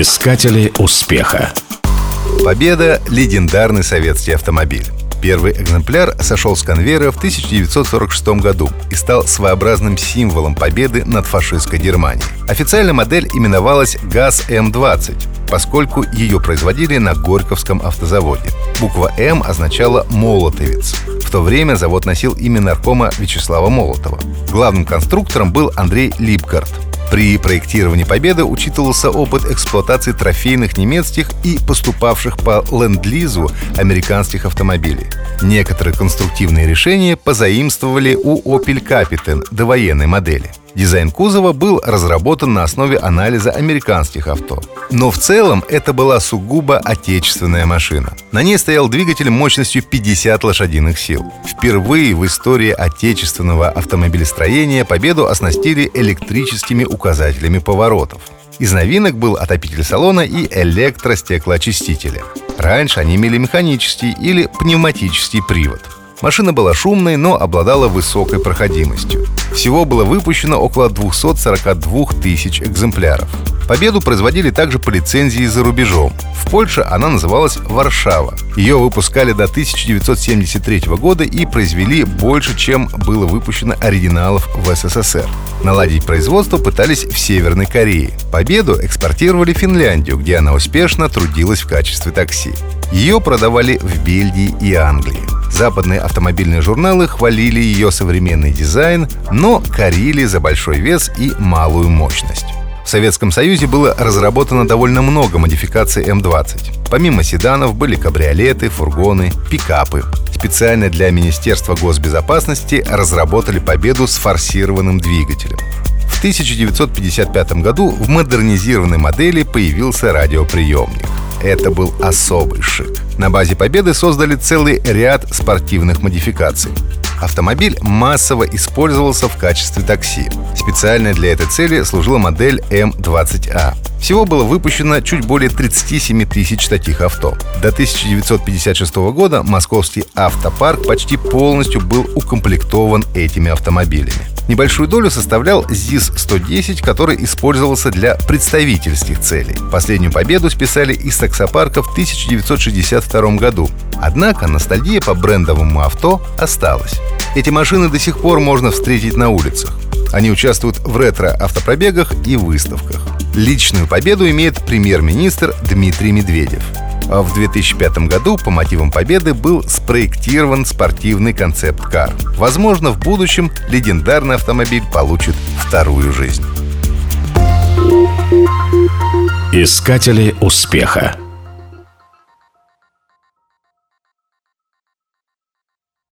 Искатели успеха. Победа – легендарный советский автомобиль. Первый экземпляр сошел с конвейера в 1946 году и стал своеобразным символом победы над фашистской Германией. Официально модель именовалась ГАЗ-М-20, поскольку ее производили на Горьковском автозаводе. Буква «М» означала «молотовец». В то время завод носил имя наркома Вячеслава Молотова. Главным конструктором был Андрей Липгард – при проектировании «Победы» учитывался опыт эксплуатации трофейных немецких и поступавших по ленд-лизу американских автомобилей. Некоторые конструктивные решения позаимствовали у Opel Capitan довоенной модели. Дизайн кузова был разработан на основе анализа американских авто. Но в целом это была сугубо отечественная машина. На ней стоял двигатель мощностью 50 лошадиных сил. Впервые в истории отечественного автомобилестроения победу оснастили электрическими указателями поворотов. Из новинок был отопитель салона и электростеклоочистители. Раньше они имели механический или пневматический привод – Машина была шумной, но обладала высокой проходимостью. Всего было выпущено около 242 тысяч экземпляров. Победу производили также по лицензии за рубежом. В Польше она называлась «Варшава». Ее выпускали до 1973 года и произвели больше, чем было выпущено оригиналов в СССР. Наладить производство пытались в Северной Корее. Победу экспортировали в Финляндию, где она успешно трудилась в качестве такси. Ее продавали в Бельгии и Англии. Западные автомобильные журналы хвалили ее современный дизайн, но корили за большой вес и малую мощность. В Советском Союзе было разработано довольно много модификаций М-20. Помимо седанов были кабриолеты, фургоны, пикапы. Специально для Министерства госбезопасности разработали «Победу» с форсированным двигателем. В 1955 году в модернизированной модели появился радиоприемник. Это был особый шик. На базе «Победы» создали целый ряд спортивных модификаций. Автомобиль массово использовался в качестве такси. Специально для этой цели служила модель М20А. Всего было выпущено чуть более 37 тысяч таких авто. До 1956 года московский автопарк почти полностью был укомплектован этими автомобилями. Небольшую долю составлял ЗИС-110, который использовался для представительских целей. Последнюю победу списали из таксопарка в 1962 году. Однако ностальгия по брендовому авто осталась. Эти машины до сих пор можно встретить на улицах. Они участвуют в ретро-автопробегах и выставках. Личную победу имеет премьер-министр Дмитрий Медведев. А в 2005 году по мотивам победы был спроектирован спортивный концепт-кар. Возможно, в будущем легендарный автомобиль получит вторую жизнь. Искатели успеха